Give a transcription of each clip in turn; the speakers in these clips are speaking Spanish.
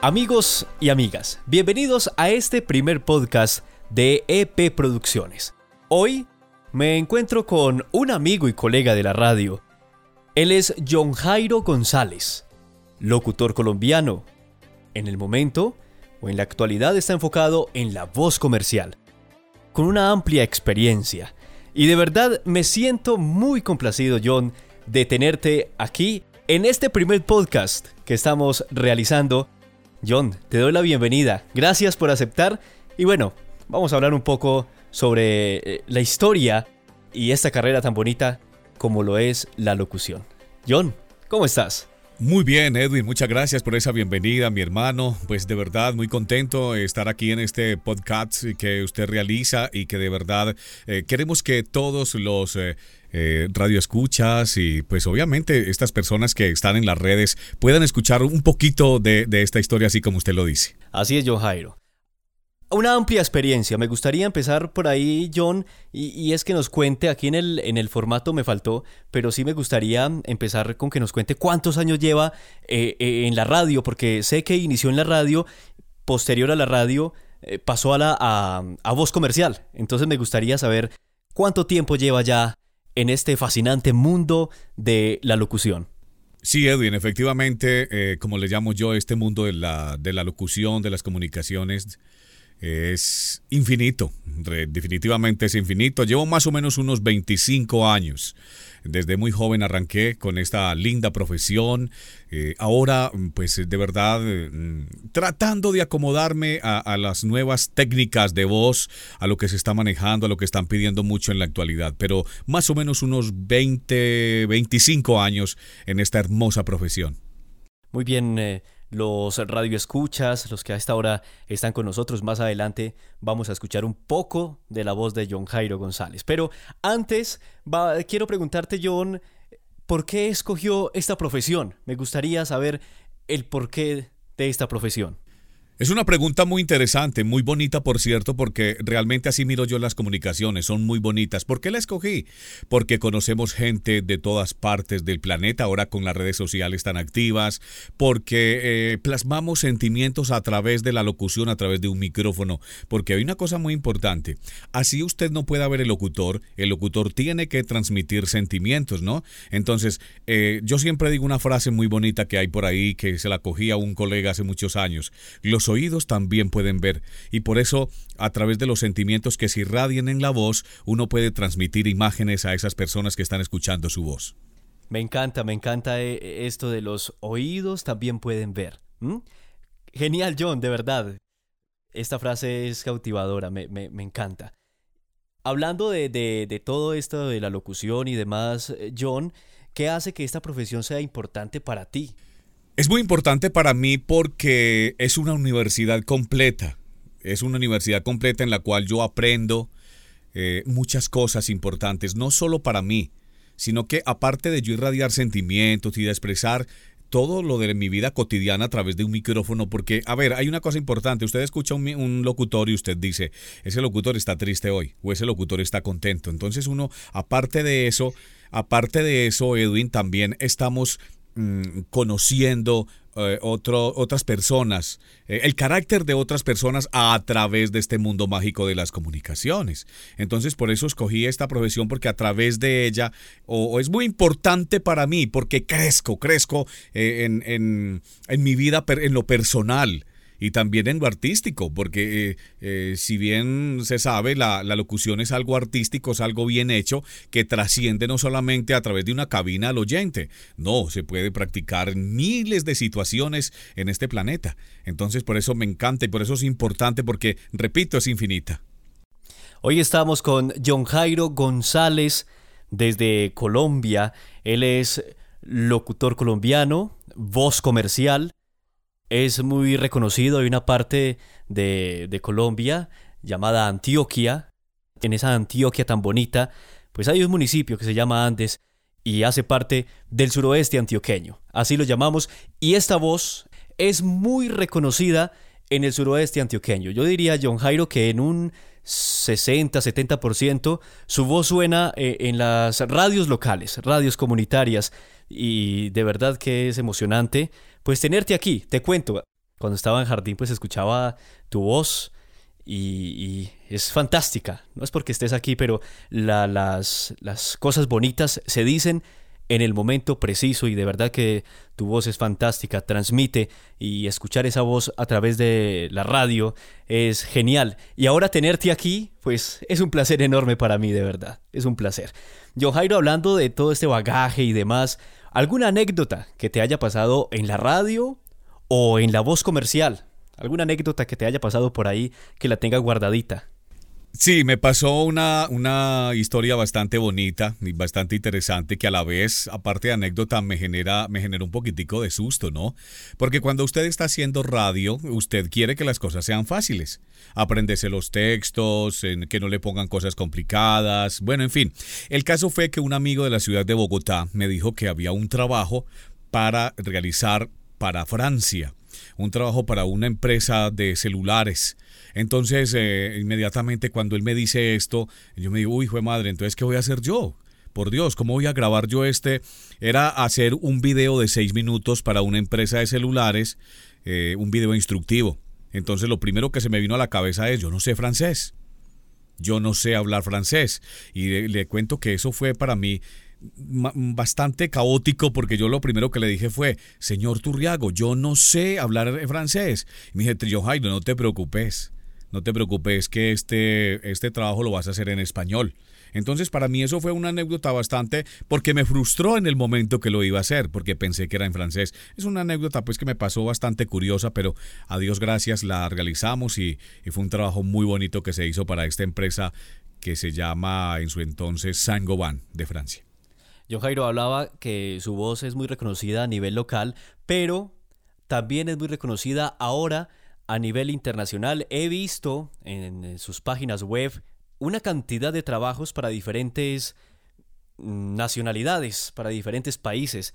Amigos y amigas, bienvenidos a este primer podcast de EP Producciones. Hoy me encuentro con un amigo y colega de la radio. Él es John Jairo González, locutor colombiano. En el momento o en la actualidad está enfocado en la voz comercial, con una amplia experiencia. Y de verdad me siento muy complacido, John, de tenerte aquí en este primer podcast que estamos realizando John, te doy la bienvenida. Gracias por aceptar. Y bueno, vamos a hablar un poco sobre eh, la historia y esta carrera tan bonita como lo es la locución. John, ¿cómo estás? Muy bien, Edwin, muchas gracias por esa bienvenida, mi hermano. Pues de verdad, muy contento estar aquí en este podcast que usted realiza y que de verdad eh, queremos que todos los eh, eh, radioescuchas y pues obviamente estas personas que están en las redes puedan escuchar un poquito de, esta historia así como usted lo dice. Así es, John Jairo. Una amplia experiencia. Me gustaría empezar por ahí, John, y, es que nos cuente, aquí en el, en el formato me faltó, pero sí me gustaría empezar con que nos cuente cuántos años lleva eh, eh, en la radio, porque sé que inició en la radio, posterior a la radio pasó a, la, a voz comercial. Entonces me gustaría saber cuánto tiempo lleva ya en este fascinante mundo de la locución. Sí, Edwin, efectivamente, eh, como le llamo yo, este mundo de la, de la locución, de las comunicaciones, es infinito, definitivamente es infinito. Llevo más o menos unos 25 años. Desde muy joven arranqué con esta linda profesión. Eh, ahora, pues de verdad, mm, tratando de acomodarme a, las nuevas técnicas de voz, a lo que se está manejando, a lo que están pidiendo mucho en la actualidad. Pero más o menos unos 20, 25 años en esta hermosa profesión. Muy bien. Eh, los radioescuchas, los que a esta hora están con nosotros. Más adelante vamos a escuchar un poco de la voz de John Jairo González. Pero antes, quiero preguntarte, John, ¿por qué escogió esta profesión? Me gustaría saber el porqué de esta profesión. Es una pregunta muy interesante, muy bonita, por cierto, porque realmente así miro yo las comunicaciones, son muy bonitas. ¿Por qué la escogí? Porque conocemos gente de todas partes del planeta, ahora con las redes sociales tan activas, porque eh, plasmamos sentimientos a través de la locución, a través de un micrófono, porque hay una cosa muy importante. Así usted no puede ver el locutor, el locutor tiene que transmitir sentimientos, ¿no? Entonces, eh, yo siempre digo una frase muy bonita que hay por ahí, que se la cogí a un colega hace muchos años. Los oídos también pueden ver y por eso a través de los sentimientos que se irradian en la voz uno puede transmitir imágenes a esas personas que están escuchando su voz. Me encanta, me encanta eh, esto de los oídos también pueden ver. Genial, John, de verdad. Esta frase es cautivadora, me, encanta. Hablando de, todo esto de la locución y demás, eh, John, ¿qué hace que esta profesión sea importante para ti? Es muy importante para mí porque es una universidad completa. Es una universidad completa en la cual yo aprendo eh, muchas cosas importantes, no solo para mí, sino que aparte de yo irradiar sentimientos y de expresar todo lo de mi vida cotidiana a través de un micrófono, porque, a ver, hay una cosa importante, usted escucha un, un, locutor y usted dice, ese locutor está triste hoy o ese locutor está contento. Entonces uno, aparte de eso, aparte de eso, Edwin, también estamos Mm, conociendo eh, otras personas, eh, el carácter de otras personas a través de este mundo mágico de las comunicaciones. Entonces por eso escogí esta profesión porque a través de ella, o, es muy importante para mí, porque crezco, crezco eh, en, en, en mi vida, en lo personal y también en lo artístico, porque eh, eh, si bien se sabe, la, locución es algo artístico, es algo bien hecho, que trasciende no solamente a través de una cabina al oyente, no, se puede practicar miles de situaciones en este planeta. Entonces por eso me encanta y por eso es importante, porque, repito, es infinita. Hoy estamos con John Jairo González desde Colombia. Él es locutor colombiano, voz comercial, es muy reconocido. Hay una parte de, Colombia llamada Antioquia. En esa Antioquia tan bonita, pues hay un municipio que se llama Andes y hace parte del suroeste antioqueño. Así lo llamamos. Y esta voz es muy reconocida en el suroeste antioqueño. Yo diría, John Jairo, que en un 60-70% su voz suena eh, en las radios locales, radios comunitarias. Y de verdad que es emocionante pues tenerte aquí, te cuento. cuando estaba en jardín, pues escuchaba tu voz y, es fantástica. No es porque estés aquí, pero las, las cosas bonitas se dicen en el momento preciso y de verdad que tu voz es fantástica, transmite y escuchar esa voz a través de la radio es genial. Y ahora tenerte aquí, pues es un placer enorme para mí, de verdad, es un placer. Yo, Jairo, hablando de todo este bagaje y demás, ¿alguna anécdota que te haya pasado en la radio o en la voz comercial? ¿Alguna anécdota que te haya pasado por ahí que la tenga guardadita? Sí, me pasó una, una historia bastante bonita y bastante interesante que a la vez, aparte de anécdota, me genera, me genera un poquitico de susto, ¿no? Porque cuando usted está haciendo radio, usted quiere que las cosas sean fáciles. Aprendese los textos, que no le pongan cosas complicadas. Bueno, en fin. El caso fue que un amigo de la ciudad de Bogotá me dijo que había un trabajo para realizar para Francia un trabajo para una empresa de celulares. Entonces, eh, inmediatamente cuando él me dice esto, yo me digo, uy, hijo madre, entonces, ¿qué voy a hacer yo? Por Dios, ¿cómo voy a grabar yo este? Era hacer un video de seis minutos para una empresa de celulares, eh, un video instructivo. Entonces, lo primero que se me vino a la cabeza es, yo no sé francés. Yo no sé hablar francés. Y le cuento que eso fue para mí bastante caótico porque yo lo primero que le dije fue, señor Turriago, yo no sé hablar francés. Y me dije, Trillo Jairo, no te preocupes, no te preocupes que este, este trabajo lo vas a hacer en español. Entonces para mí eso fue una anécdota bastante porque me frustró en el momento que lo iba a hacer porque pensé que era en francés. Es una anécdota pues que me pasó bastante curiosa pero a Dios gracias la realizamos y, y fue un trabajo muy bonito que se hizo para esta empresa que se llama en su entonces Saint-Gobain de Francia. John Jairo hablaba que su voz es muy reconocida a nivel local, pero también es muy reconocida ahora a nivel internacional. He visto en sus páginas web una cantidad de trabajos para diferentes nacionalidades, para diferentes países.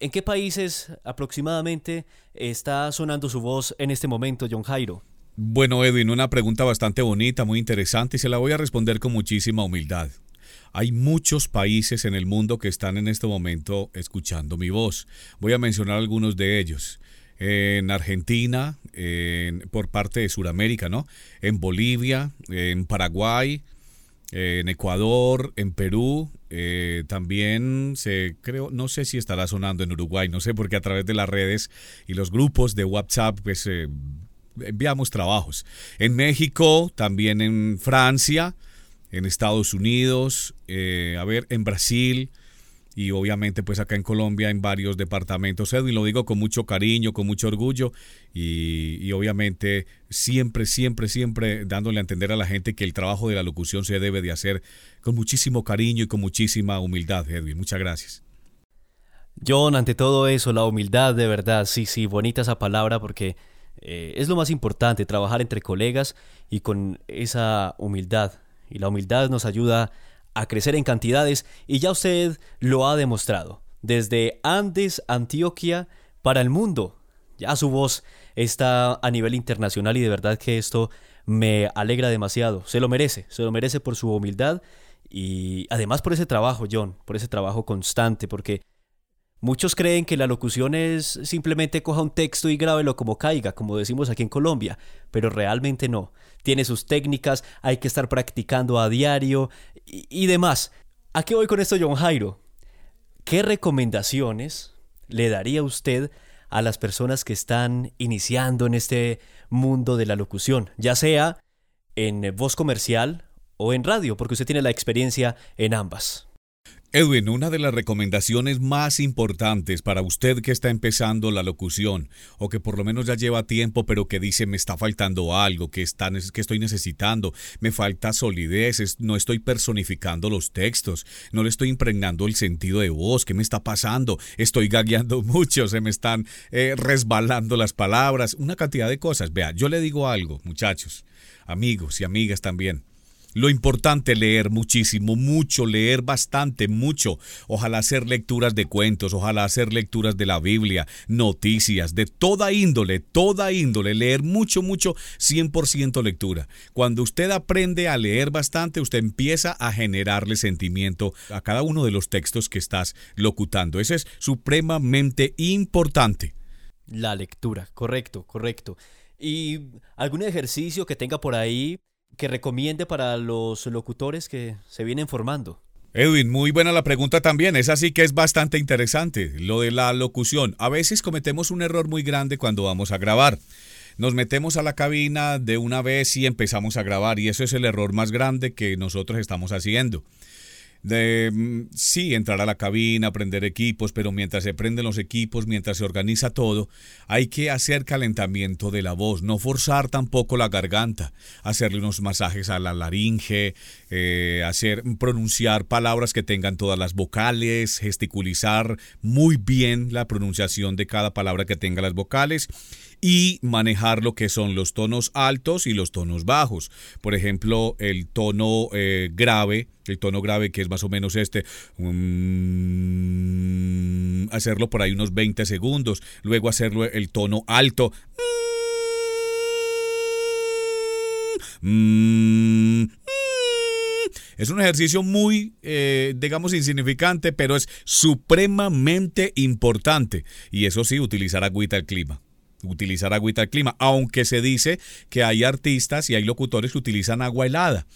¿En qué países aproximadamente está sonando su voz en este momento, John Jairo? Bueno, Edwin, una pregunta bastante bonita, muy interesante y se la voy a responder con muchísima humildad. Hay muchos países en el mundo que están en este momento escuchando mi voz. Voy a mencionar algunos de ellos. En Argentina, por parte de Sudamérica, ¿no? En Bolivia, en Paraguay, en Ecuador, en Perú, eh, también se creo, no sé si estará sonando en Uruguay, no sé, porque a través de las redes y los grupos de WhatsApp, pues eh, enviamos trabajos. En México, también en Francia, en Estados Unidos, eh, a ver, en Brasil y obviamente pues acá en Colombia en varios departamentos. Edwin, lo digo con mucho cariño, con mucho orgullo y, obviamente siempre, siempre, siempre dándole a entender a la gente que el trabajo de la locución se debe de hacer con muchísimo cariño y con muchísima humildad, Edwin. Muchas gracias. John, ante todo eso, la humildad de verdad, sí, sí, bonita esa palabra porque eh, es lo más importante, trabajar entre colegas y con esa humildad y la humildad nos ayuda a crecer en cantidades y ya usted lo ha demostrado. Desde Andes, Antioquia, para el mundo. Ya su voz está a nivel internacional y de verdad que esto me alegra demasiado. Se lo merece, se lo merece por su humildad y además por ese trabajo, John, por ese trabajo constante, porque Muchos creen que la locución es simplemente coja un texto y grábelo como caiga, como decimos aquí en Colombia, pero realmente no. Tiene sus técnicas, hay que estar practicando a diario y, demás. ¿A qué voy con esto, John Jairo? ¿Qué recomendaciones le daría usted a las personas que están iniciando en este mundo de la locución, ya sea en voz comercial o en radio, porque usted tiene la experiencia en ambas? Edwin, una de las recomendaciones más importantes para usted que está empezando la locución o que por lo menos ya lleva tiempo pero que dice me está faltando algo, que, está, que estoy necesitando, me falta solidez, no estoy personificando los textos, no le estoy impregnando el sentido de voz, ¿qué me está pasando? Estoy gagueando mucho, se me están eh, resbalando las palabras, una cantidad de cosas. Vea, yo le digo algo, muchachos, amigos y amigas también. Lo importante leer muchísimo, mucho, leer bastante, mucho. Ojalá hacer lecturas de cuentos, ojalá hacer lecturas de la Biblia, noticias, de toda índole, toda índole, leer mucho, mucho, 100% lectura. Cuando usted aprende a leer bastante, usted empieza a generarle sentimiento a cada uno de los textos que estás locutando. Eso es supremamente importante. La lectura, correcto, correcto. ¿Y algún ejercicio que tenga por ahí que recomiende para los locutores que se vienen formando? Edwin, muy buena la pregunta también. Es así que es bastante interesante lo de la locución. A veces cometemos un error muy grande cuando vamos a grabar. Nos metemos a la cabina de una vez y empezamos a grabar y eso es el error más grande que nosotros estamos haciendo de mm, sí entrar a la cabina, prender equipos, pero mientras se prenden los equipos, mientras se organiza todo, hay que hacer calentamiento de la voz, no forzar tampoco la garganta, hacerle unos masajes a la laringe, eh, hacer pronunciar palabras que tengan todas las vocales, gesticulizar muy bien la pronunciación de cada palabra que tenga las vocales y manejar lo que son los tonos altos y los tonos bajos. Por ejemplo, el tono eh, grave, el tono grave que es más o menos este, mm, hacerlo por ahí unos 20 segundos, luego hacerlo el tono alto. Es un ejercicio muy, eh, digamos, insignificante, pero es supremamente importante. Y eso sí, utilizar agüita al clima utilizar agüita al clima, aunque se dice que hay artistas y hay locutores que utilizan agua helada.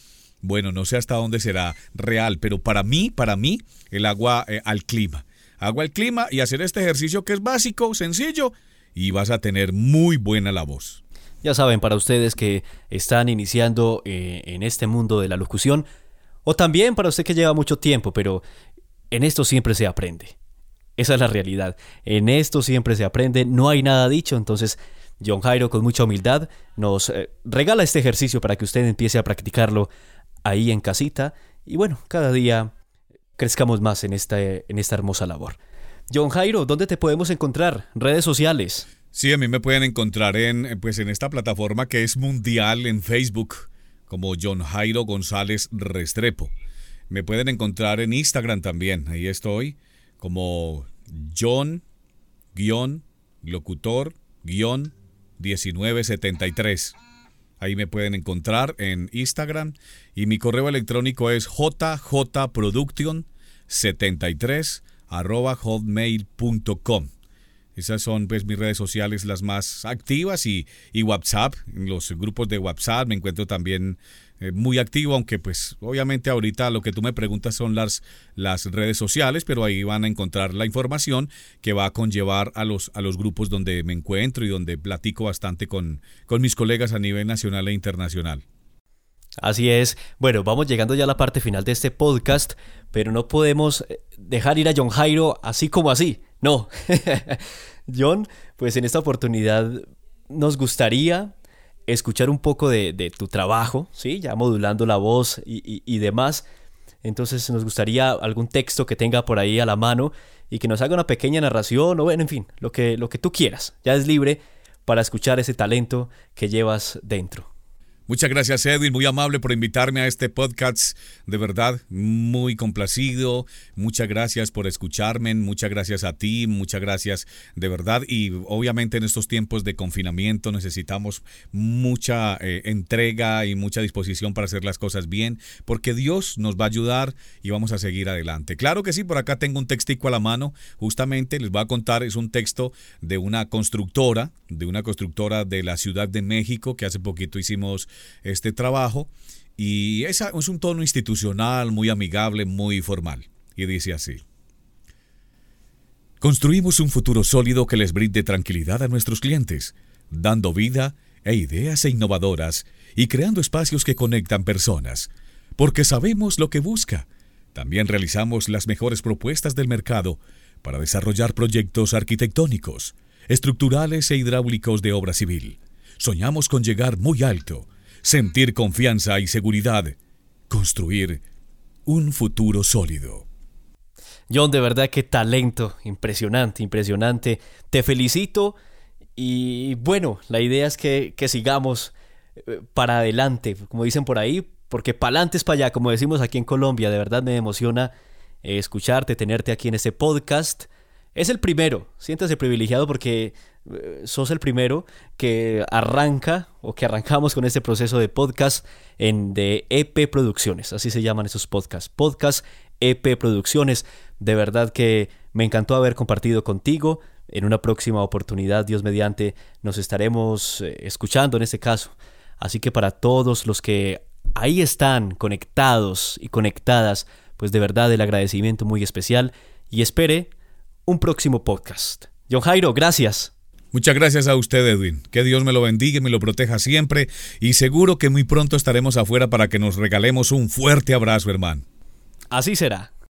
Bueno, no sé hasta dónde será real, pero para mí, para mí, el agua eh, al clima. Agua al clima y hacer este ejercicio que es básico, sencillo, y vas a tener muy buena la voz. Ya saben, para ustedes que están iniciando eh, en este mundo de la locución, o también para usted que lleva mucho tiempo, pero en esto siempre se aprende. Esa es la realidad. En esto siempre se aprende, no hay nada dicho, entonces John Jairo con mucha humildad nos eh, regala este ejercicio para que usted empiece a practicarlo ahí en casita y bueno, cada día crezcamos más en esta, en esta hermosa labor. John Jairo, ¿dónde te podemos encontrar? Redes sociales. Sí, a mí me pueden encontrar en, pues en esta plataforma que es mundial en Facebook como John Jairo González Restrepo. Me pueden encontrar en Instagram también, ahí estoy como John-locutor-1973. Ahí me pueden encontrar en Instagram y mi correo electrónico es jjproduction73 hotmail.com. Esas son pues mis redes sociales las más activas y, y WhatsApp. Los grupos de WhatsApp me encuentro también eh, muy activo, aunque pues obviamente ahorita lo que tú me preguntas son las, las redes sociales, pero ahí van a encontrar la información que va a conllevar a los, a los grupos donde me encuentro y donde platico bastante con, con mis colegas a nivel nacional e internacional. Así es. Bueno, vamos llegando ya a la parte final de este podcast, pero no podemos eh, dejar ir a John Jairo así como así. No. John, pues en esta oportunidad nos gustaría escuchar un poco de, tu trabajo, ¿sí? Ya modulando la voz y, demás. Entonces nos gustaría algún texto que tenga por ahí a la mano y que nos haga una pequeña narración o bueno, en fin, lo que, lo que tú quieras. Ya es libre para escuchar ese talento que llevas dentro. Muchas gracias Edwin, muy amable por invitarme a este podcast, de verdad, muy complacido, muchas gracias por escucharme, muchas gracias a ti, muchas gracias de verdad. Y obviamente en estos tiempos de confinamiento necesitamos mucha eh, entrega y mucha disposición para hacer las cosas bien, porque Dios nos va a ayudar y vamos a seguir adelante. Claro que sí, por acá tengo un textico a la mano, justamente les voy a contar, es un texto de una constructora, de una constructora de la Ciudad de México que hace poquito hicimos este trabajo y es, es un tono institucional, muy amigable, muy formal. Y dice así. Construimos un futuro sólido que les brinde tranquilidad a nuestros clientes, dando vida e ideas e innovadoras y creando espacios que conectan personas, porque sabemos lo que busca. También realizamos las mejores propuestas del mercado para desarrollar proyectos arquitectónicos, estructurales e hidráulicos de obra civil. Soñamos con llegar muy alto sentir confianza y seguridad, construir un futuro sólido. John, de verdad qué talento, impresionante, impresionante. Te felicito y bueno, la idea es que, sigamos eh, para adelante, como dicen por ahí, porque para adelante es para allá, como decimos aquí en Colombia, de verdad me emociona eh, escucharte, tenerte aquí en este podcast. Es el primero, siéntase privilegiado porque sos el primero que arranca o que arrancamos con este proceso de podcast en de EP Producciones, así se llaman esos podcasts, podcast EP Producciones. De verdad que me encantó haber compartido contigo, en una próxima oportunidad, Dios mediante, nos estaremos eh, escuchando en este caso. Así que para todos los que ahí están conectados y conectadas, pues de verdad el agradecimiento muy especial y espere un próximo podcast. John Jairo, gracias. Muchas gracias a usted, Edwin. Que Dios me lo bendiga y me lo proteja siempre. Y seguro que muy pronto estaremos afuera para que nos regalemos un fuerte abrazo, hermano. Así será.